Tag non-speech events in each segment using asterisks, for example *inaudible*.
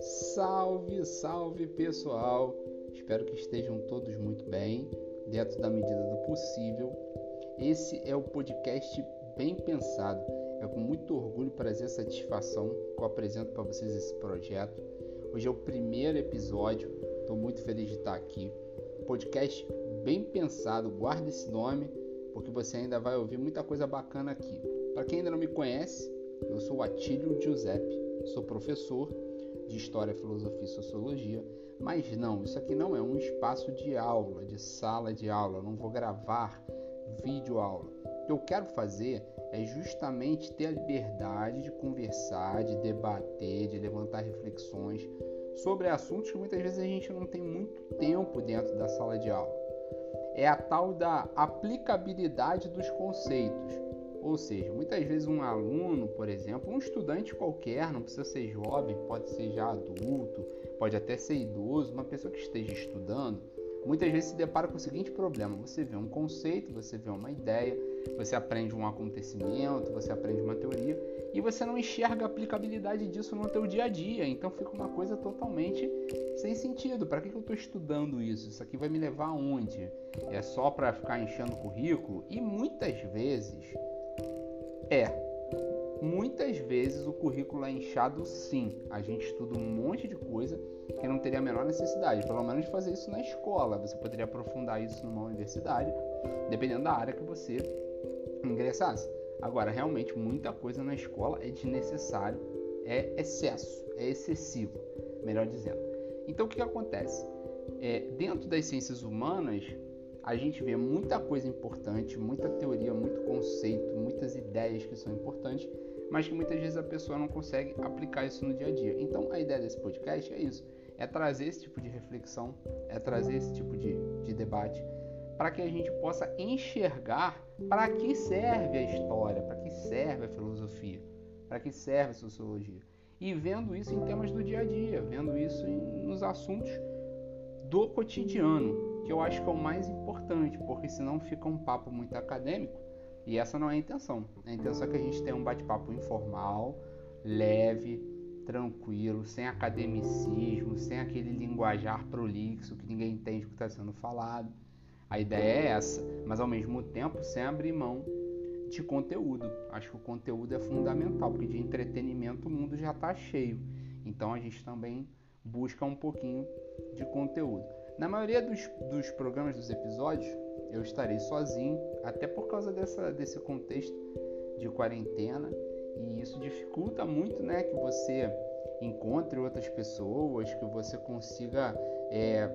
Salve, salve pessoal! Espero que estejam todos muito bem, dentro da medida do possível. Esse é o podcast Bem Pensado. É com muito orgulho, prazer e satisfação que eu apresento para vocês esse projeto. Hoje é o primeiro episódio, estou muito feliz de estar aqui. Podcast Bem Pensado, guarda esse nome, porque você ainda vai ouvir muita coisa bacana aqui. Para quem ainda não me conhece, eu sou Atílio Giuseppe, sou professor de História, Filosofia e Sociologia, mas não, isso aqui não é um espaço de aula, de sala de aula, eu não vou gravar vídeo aula. O que eu quero fazer é justamente ter a liberdade de conversar, de debater, de levantar reflexões sobre assuntos que muitas vezes a gente não tem muito tempo dentro da sala de aula. É a tal da aplicabilidade dos conceitos. Ou seja, muitas vezes um aluno, por exemplo, um estudante qualquer, não precisa ser jovem, pode ser já adulto, pode até ser idoso, uma pessoa que esteja estudando, muitas vezes se depara com o seguinte problema: você vê um conceito, você vê uma ideia, você aprende um acontecimento, você aprende uma teoria e você não enxerga a aplicabilidade disso no teu dia a dia. Então fica uma coisa totalmente sem sentido. Para que, que eu estou estudando isso? Isso aqui vai me levar aonde? É só para ficar enchendo currículo? E muitas vezes é. Muitas vezes o currículo é inchado sim. A gente estuda um monte de coisa que não teria a menor necessidade, pelo menos de fazer isso na escola. Você poderia aprofundar isso numa universidade, dependendo da área que você ingressasse. Agora, realmente, muita coisa na escola é desnecessário, é excesso, é excessivo, melhor dizendo. Então, o que, que acontece? É, dentro das ciências humanas, a gente vê muita coisa importante, muita teoria, muito conceito, muitas ideias que são importantes, mas que muitas vezes a pessoa não consegue aplicar isso no dia a dia. Então a ideia desse podcast é isso: é trazer esse tipo de reflexão, é trazer esse tipo de, de debate, para que a gente possa enxergar para que serve a história, para que serve a filosofia, para que serve a sociologia. E vendo isso em temas do dia a dia, vendo isso em, nos assuntos do cotidiano, que eu acho que é o mais importante, porque senão fica um papo muito acadêmico e essa não é a intenção. A intenção é que a gente tenha um bate-papo informal, leve, tranquilo, sem academicismo, sem aquele linguajar prolixo que ninguém entende o que está sendo falado. A ideia é essa, mas ao mesmo tempo sem abrir mão de conteúdo. Acho que o conteúdo é fundamental, porque de entretenimento o mundo já está cheio. Então a gente também busca um pouquinho de conteúdo. Na maioria dos, dos programas, dos episódios, eu estarei sozinho, até por causa dessa, desse contexto de quarentena, e isso dificulta muito né, que você encontre outras pessoas, que você consiga é,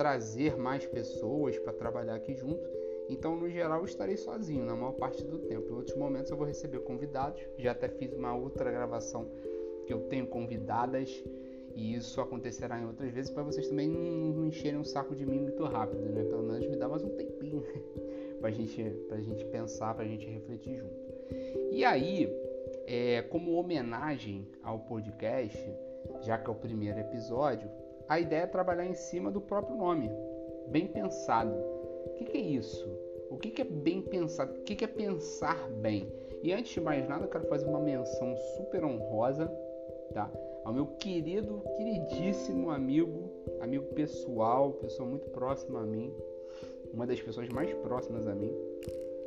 trazer mais pessoas para trabalhar aqui junto. Então, no geral, eu estarei sozinho na maior parte do tempo. Em outros momentos, eu vou receber convidados. Já até fiz uma outra gravação que eu tenho convidadas e isso acontecerá em outras vezes para vocês também não, encherem o um saco de mim muito rápido, né? Pelo menos me dá mais um tempinho *laughs* para gente, a gente pensar, para a gente refletir junto. E aí, é, como homenagem ao podcast, já que é o primeiro episódio, a ideia é trabalhar em cima do próprio nome, bem pensado. O que, que é isso? O que, que é bem pensado? O que, que é pensar bem? E antes de mais nada, eu quero fazer uma menção super honrosa, tá? ao meu querido, queridíssimo amigo, amigo pessoal, pessoa muito próxima a mim, uma das pessoas mais próximas a mim,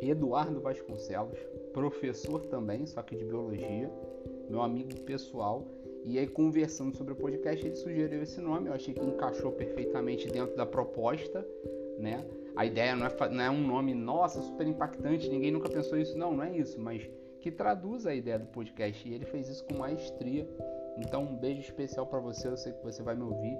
Eduardo Vasconcelos, professor também, só que de biologia, meu amigo pessoal. E aí, conversando sobre o podcast, ele sugeriu esse nome. Eu achei que encaixou perfeitamente dentro da proposta, né? A ideia não é, não é um nome, nossa, super impactante, ninguém nunca pensou isso. Não, não é isso, mas que traduz a ideia do podcast. E ele fez isso com maestria então, um beijo especial para você. Eu sei que você vai me ouvir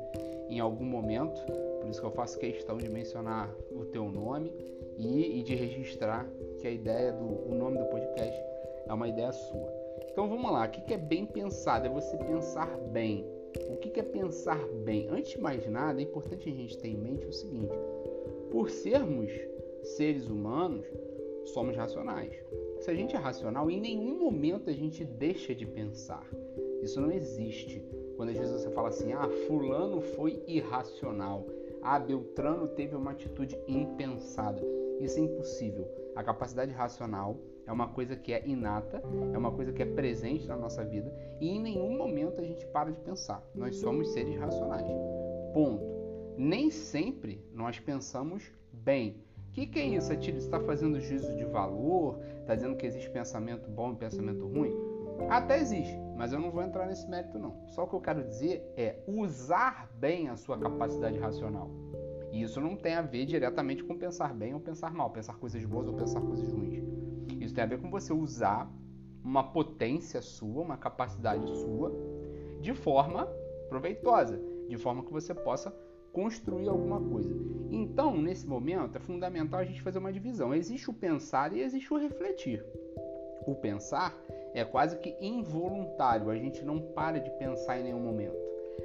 em algum momento, por isso que eu faço questão de mencionar o teu nome e, e de registrar que a ideia do o nome do podcast é uma ideia sua. Então vamos lá, o que é bem pensado? É você pensar bem. O que é pensar bem? Antes de mais nada, é importante a gente ter em mente o seguinte: por sermos seres humanos, somos racionais. Se a gente é racional, em nenhum momento a gente deixa de pensar. Isso não existe. Quando às vezes você fala assim, ah, fulano foi irracional, ah, Beltrano teve uma atitude impensada. Isso é impossível. A capacidade racional é uma coisa que é inata, é uma coisa que é presente na nossa vida e em nenhum momento a gente para de pensar. Nós somos seres racionais. Ponto. Nem sempre nós pensamos bem. O que, que, é isso, Atílio? Você está fazendo juízo de valor? Está dizendo que existe pensamento bom e pensamento ruim? Até existe, mas eu não vou entrar nesse mérito não. Só o que eu quero dizer é usar bem a sua capacidade racional. E isso não tem a ver diretamente com pensar bem ou pensar mal, pensar coisas boas ou pensar coisas ruins. Isso tem a ver com você usar uma potência sua, uma capacidade sua, de forma proveitosa, de forma que você possa construir alguma coisa. Então, nesse momento, é fundamental a gente fazer uma divisão. Existe o pensar e existe o refletir. O pensar é quase que involuntário, a gente não para de pensar em nenhum momento.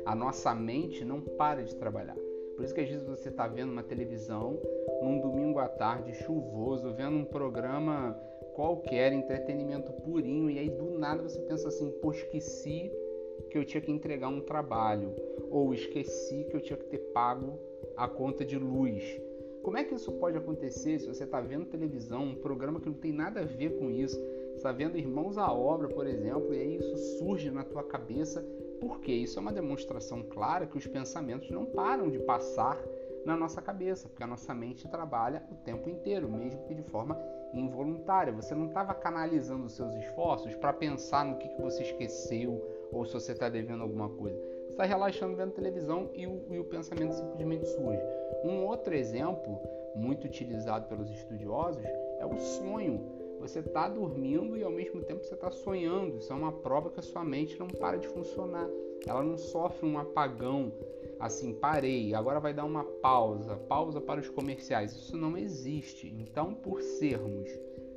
A nossa mente não para de trabalhar. Por isso que às vezes você está vendo uma televisão num domingo à tarde chuvoso, vendo um programa qualquer, entretenimento purinho, e aí do nada você pensa assim, pô, esqueci que eu tinha que entregar um trabalho, ou esqueci que eu tinha que ter pago a conta de luz. Como é que isso pode acontecer se você está vendo televisão, um programa que não tem nada a ver com isso? está vendo Irmãos à Obra, por exemplo, e aí isso surge na tua cabeça, porque isso é uma demonstração clara que os pensamentos não param de passar na nossa cabeça, porque a nossa mente trabalha o tempo inteiro, mesmo que de forma involuntária. Você não estava canalizando os seus esforços para pensar no que, que você esqueceu ou se você está devendo alguma coisa. Você está relaxando vendo televisão e o, e o pensamento simplesmente surge. Um outro exemplo, muito utilizado pelos estudiosos, é o sonho. Você está dormindo e ao mesmo tempo você está sonhando. Isso é uma prova que a sua mente não para de funcionar. Ela não sofre um apagão assim, parei, agora vai dar uma pausa, pausa para os comerciais. Isso não existe. Então, por sermos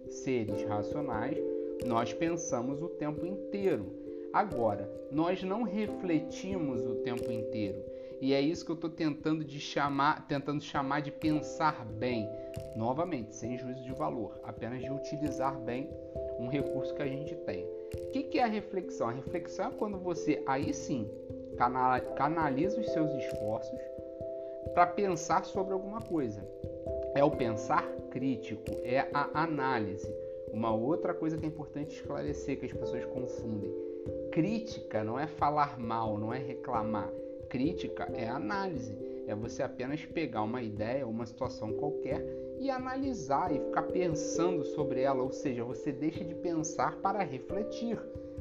seres racionais, nós pensamos o tempo inteiro. Agora, nós não refletimos o tempo inteiro. E é isso que eu estou tentando de chamar, tentando chamar de pensar bem. Novamente, sem juízo de valor, apenas de utilizar bem um recurso que a gente tem. O que, que é a reflexão? A reflexão é quando você, aí sim, canaliza os seus esforços para pensar sobre alguma coisa. É o pensar crítico, é a análise. Uma outra coisa que é importante esclarecer, que as pessoas confundem. Crítica não é falar mal, não é reclamar. Crítica é análise. É você apenas pegar uma ideia, uma situação qualquer e analisar e ficar pensando sobre ela, ou seja, você deixa de pensar para refletir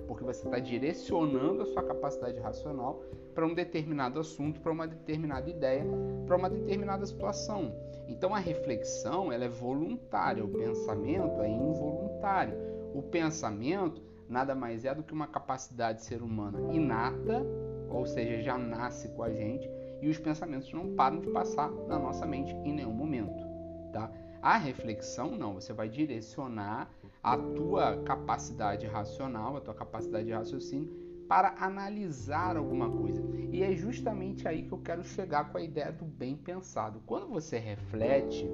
porque você está direcionando a sua capacidade racional para um determinado assunto, para uma determinada ideia, para uma determinada situação. Então a reflexão ela é voluntária, o pensamento é involuntário. O pensamento nada mais é do que uma capacidade ser humana inata, ou seja, já nasce com a gente, e os pensamentos não param de passar na nossa mente em nenhum momento, tá? A reflexão não, você vai direcionar a tua capacidade racional, a tua capacidade de raciocínio para analisar alguma coisa. E é justamente aí que eu quero chegar com a ideia do bem pensado. Quando você reflete,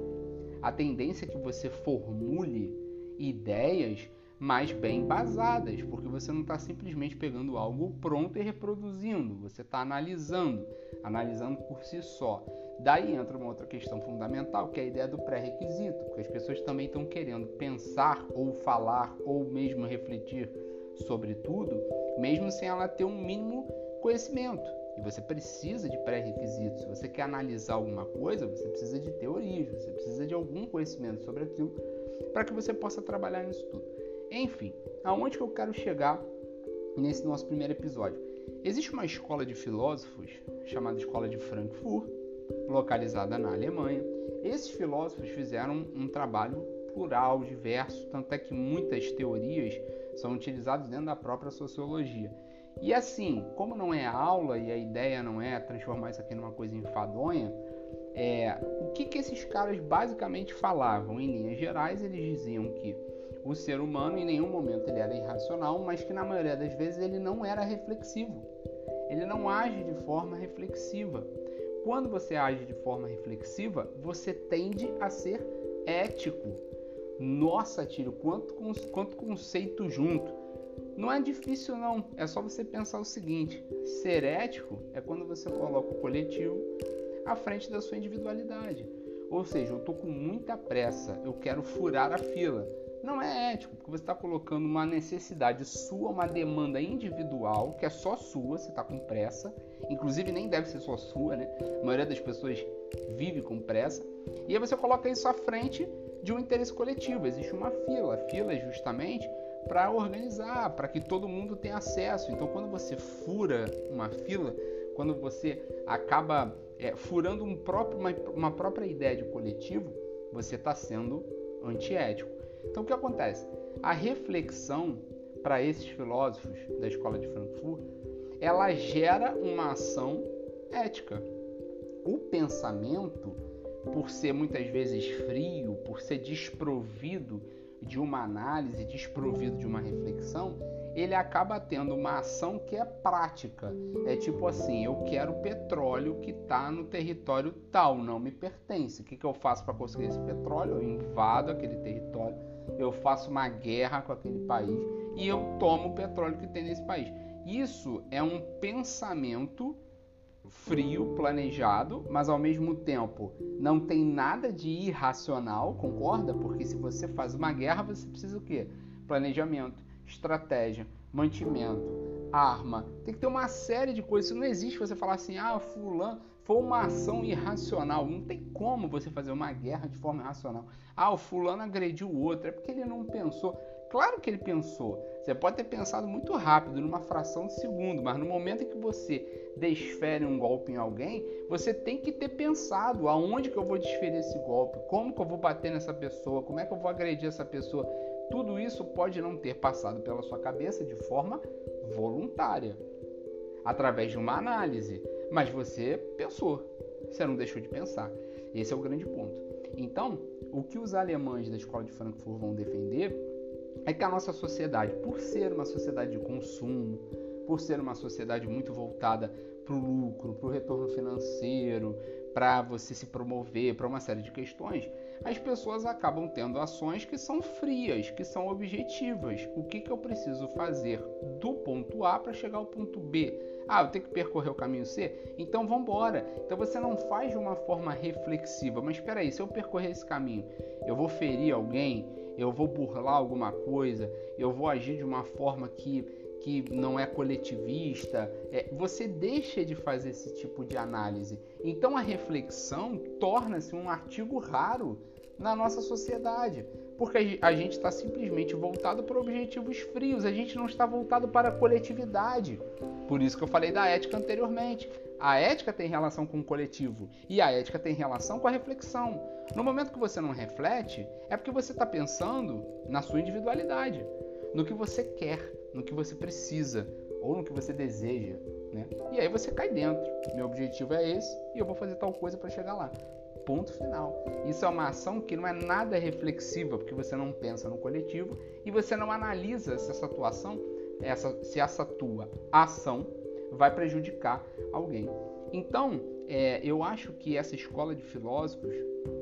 a tendência é que você formule ideias mais bem embasadas, porque você não está simplesmente pegando algo pronto e reproduzindo, você está analisando, analisando por si só. Daí entra uma outra questão fundamental, que é a ideia do pré-requisito, porque as pessoas também estão querendo pensar ou falar ou mesmo refletir sobre tudo, mesmo sem ela ter um mínimo conhecimento. E você precisa de pré-requisitos. Se você quer analisar alguma coisa, você precisa de teorias, você precisa de algum conhecimento sobre aquilo para que você possa trabalhar nisso tudo. Enfim, aonde que eu quero chegar nesse nosso primeiro episódio? Existe uma escola de filósofos chamada Escola de Frankfurt, localizada na Alemanha. Esses filósofos fizeram um trabalho plural, diverso, tanto é que muitas teorias são utilizadas dentro da própria sociologia. E assim, como não é aula e a ideia não é transformar isso aqui numa coisa enfadonha, é, o que, que esses caras basicamente falavam? Em linhas gerais, eles diziam que o ser humano em nenhum momento ele era irracional, mas que na maioria das vezes ele não era reflexivo. Ele não age de forma reflexiva. Quando você age de forma reflexiva, você tende a ser ético. Nossa, tiro, quanto, quanto conceito junto. Não é difícil não, é só você pensar o seguinte: ser ético é quando você coloca o coletivo à frente da sua individualidade. Ou seja, eu estou com muita pressa, eu quero furar a fila. Não é ético, porque você está colocando uma necessidade sua, uma demanda individual, que é só sua, você está com pressa, inclusive nem deve ser só sua, né? A maioria das pessoas vive com pressa, e aí você coloca isso à frente de um interesse coletivo. Existe uma fila, a fila é justamente para organizar, para que todo mundo tenha acesso. Então, quando você fura uma fila, quando você acaba é, furando um próprio, uma, uma própria ideia de coletivo, você está sendo antiético. Então, o que acontece? A reflexão para esses filósofos da escola de Frankfurt, ela gera uma ação ética. O pensamento, por ser muitas vezes frio, por ser desprovido de uma análise, desprovido de uma reflexão, ele acaba tendo uma ação que é prática. É tipo assim: eu quero petróleo que está no território tal, não me pertence. O que, que eu faço para conseguir esse petróleo? Eu invado aquele território, eu faço uma guerra com aquele país e eu tomo o petróleo que tem nesse país. Isso é um pensamento frio, planejado, mas ao mesmo tempo não tem nada de irracional, concorda? Porque se você faz uma guerra, você precisa o quê? Planejamento, estratégia, mantimento, arma. Tem que ter uma série de coisas. Isso não existe você falar assim, ah, fulano foi uma ação irracional. Não tem como você fazer uma guerra de forma irracional. Ah, o fulano agrediu o outro. É porque ele não pensou. Claro que ele pensou. Você pode ter pensado muito rápido, numa fração de segundo, mas no momento em que você desfere um golpe em alguém, você tem que ter pensado aonde que eu vou desferir esse golpe, como que eu vou bater nessa pessoa, como é que eu vou agredir essa pessoa. Tudo isso pode não ter passado pela sua cabeça de forma voluntária, através de uma análise, mas você pensou, você não deixou de pensar. Esse é o grande ponto. Então, o que os alemães da escola de Frankfurt vão defender é que a nossa sociedade, por ser uma sociedade de consumo, por ser uma sociedade muito voltada para o lucro, para o retorno financeiro, para você se promover, para uma série de questões, as pessoas acabam tendo ações que são frias, que são objetivas. O que, que eu preciso fazer do ponto A para chegar ao ponto B? Ah, eu tenho que percorrer o caminho C? Então vamos embora. Então você não faz de uma forma reflexiva. Mas espera aí, se eu percorrer esse caminho, eu vou ferir alguém? eu vou burlar alguma coisa, eu vou agir de uma forma que, que não é coletivista. É, você deixa de fazer esse tipo de análise. Então a reflexão torna-se um artigo raro na nossa sociedade, porque a gente está simplesmente voltado para objetivos frios, a gente não está voltado para a coletividade. Por isso que eu falei da ética anteriormente. A ética tem relação com o coletivo e a ética tem relação com a reflexão. No momento que você não reflete, é porque você está pensando na sua individualidade, no que você quer, no que você precisa ou no que você deseja. Né? E aí você cai dentro. Meu objetivo é esse e eu vou fazer tal coisa para chegar lá. Ponto final. Isso é uma ação que não é nada reflexiva, porque você não pensa no coletivo e você não analisa se essa atuação, essa, se essa tua ação vai prejudicar alguém. Então, é, eu acho que essa escola de filósofos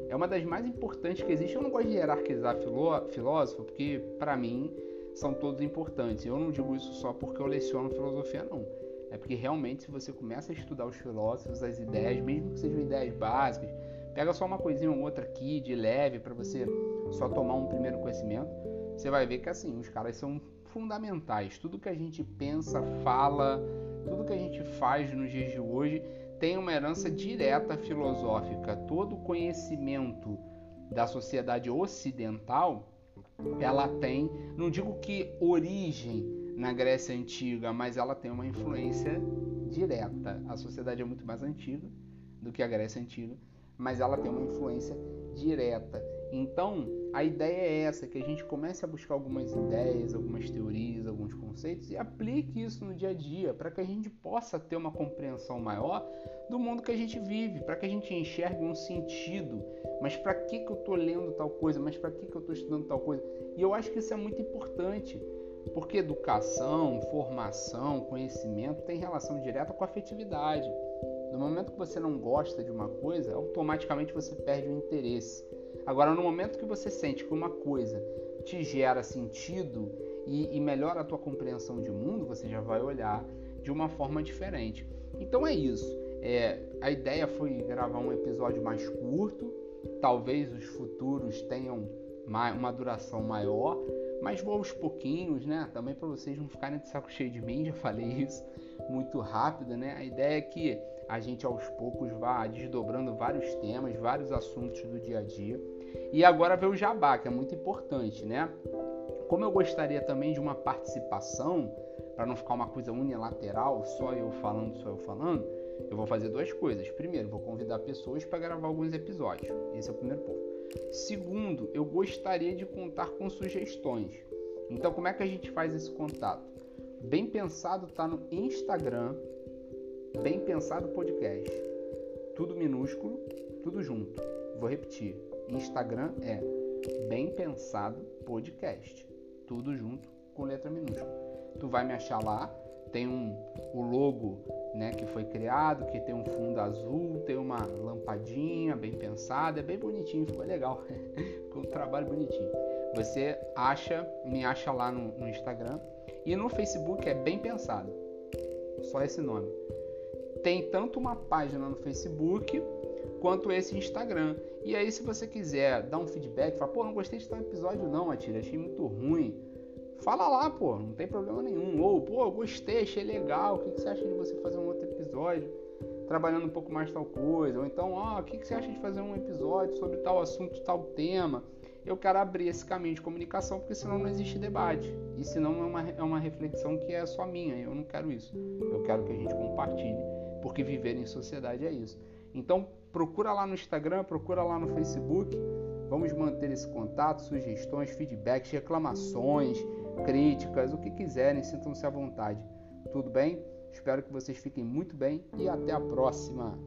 é uma das mais importantes que existe. Eu não gosto de hierarquizar filó filósofo, porque para mim são todos importantes. Eu não digo isso só porque eu leciono filosofia, não. É porque realmente, se você começa a estudar os filósofos, as ideias, mesmo que sejam ideias básicas, pega só uma coisinha ou outra aqui de leve para você só tomar um primeiro conhecimento, você vai ver que assim, os caras são fundamentais. Tudo que a gente pensa, fala, tudo que a gente faz nos dias de hoje tem uma herança direta filosófica. Todo conhecimento da sociedade ocidental, ela tem, não digo que origem na Grécia antiga, mas ela tem uma influência direta. A sociedade é muito mais antiga do que a Grécia antiga, mas ela tem uma influência direta. Então, a ideia é essa, que a gente comece a buscar algumas ideias, algumas teorias, alguns conceitos e aplique isso no dia a dia, para que a gente possa ter uma compreensão maior do mundo que a gente vive, para que a gente enxergue um sentido. Mas para que, que eu estou lendo tal coisa? Mas para que, que eu estou estudando tal coisa? E eu acho que isso é muito importante, porque educação, formação, conhecimento tem relação direta com afetividade. No momento que você não gosta de uma coisa, automaticamente você perde o interesse. Agora, no momento que você sente que uma coisa te gera sentido e, e melhora a tua compreensão de mundo, você já vai olhar de uma forma diferente. Então é isso. É, a ideia foi gravar um episódio mais curto. Talvez os futuros tenham uma duração maior, mas vou aos pouquinhos, né? Também para vocês não ficarem de saco cheio de mim, *laughs* já falei isso muito rápido, né? A ideia é que a gente aos poucos vá desdobrando vários temas, vários assuntos do dia a dia. E agora vem o jabá, que é muito importante, né? Como eu gostaria também de uma participação, para não ficar uma coisa unilateral, só eu falando, só eu falando, eu vou fazer duas coisas. Primeiro, vou convidar pessoas para gravar alguns episódios. Esse é o primeiro ponto. Segundo, eu gostaria de contar com sugestões. Então, como é que a gente faz esse contato? Bem Pensado está no Instagram, Bem Pensado Podcast. Tudo minúsculo, tudo junto. Vou repetir. Instagram é Bem Pensado Podcast. Tudo junto com letra minúscula. Tu vai me achar lá. Tem um, o logo né, que foi criado, que tem um fundo azul, tem uma lampadinha bem pensada, é bem bonitinho, ficou legal. *laughs* ficou um trabalho bonitinho. Você acha, me acha lá no, no Instagram e no Facebook é bem pensado. Só esse nome. Tem tanto uma página no Facebook quanto esse Instagram. E aí, se você quiser dar um feedback, falar, pô, não gostei de tal episódio, não, Atira, achei muito ruim. Fala lá, pô, não tem problema nenhum. Ou, pô, gostei, achei legal. O que, você acha de você fazer um outro episódio trabalhando um pouco mais tal coisa? Ou então, ó, o que, que você acha de fazer um episódio sobre tal assunto, tal tema? eu quero abrir esse caminho de comunicação, porque senão não existe debate. E senão é uma, é uma reflexão que é só minha. Eu não quero isso. Eu quero que a gente compartilhe, porque viver em sociedade é isso. Então, procura lá no Instagram, procura lá no Facebook. Vamos manter esse contato, sugestões, feedbacks, reclamações, críticas, o que quiserem, sintam-se à vontade. Tudo bem? Espero que vocês fiquem muito bem e até a próxima.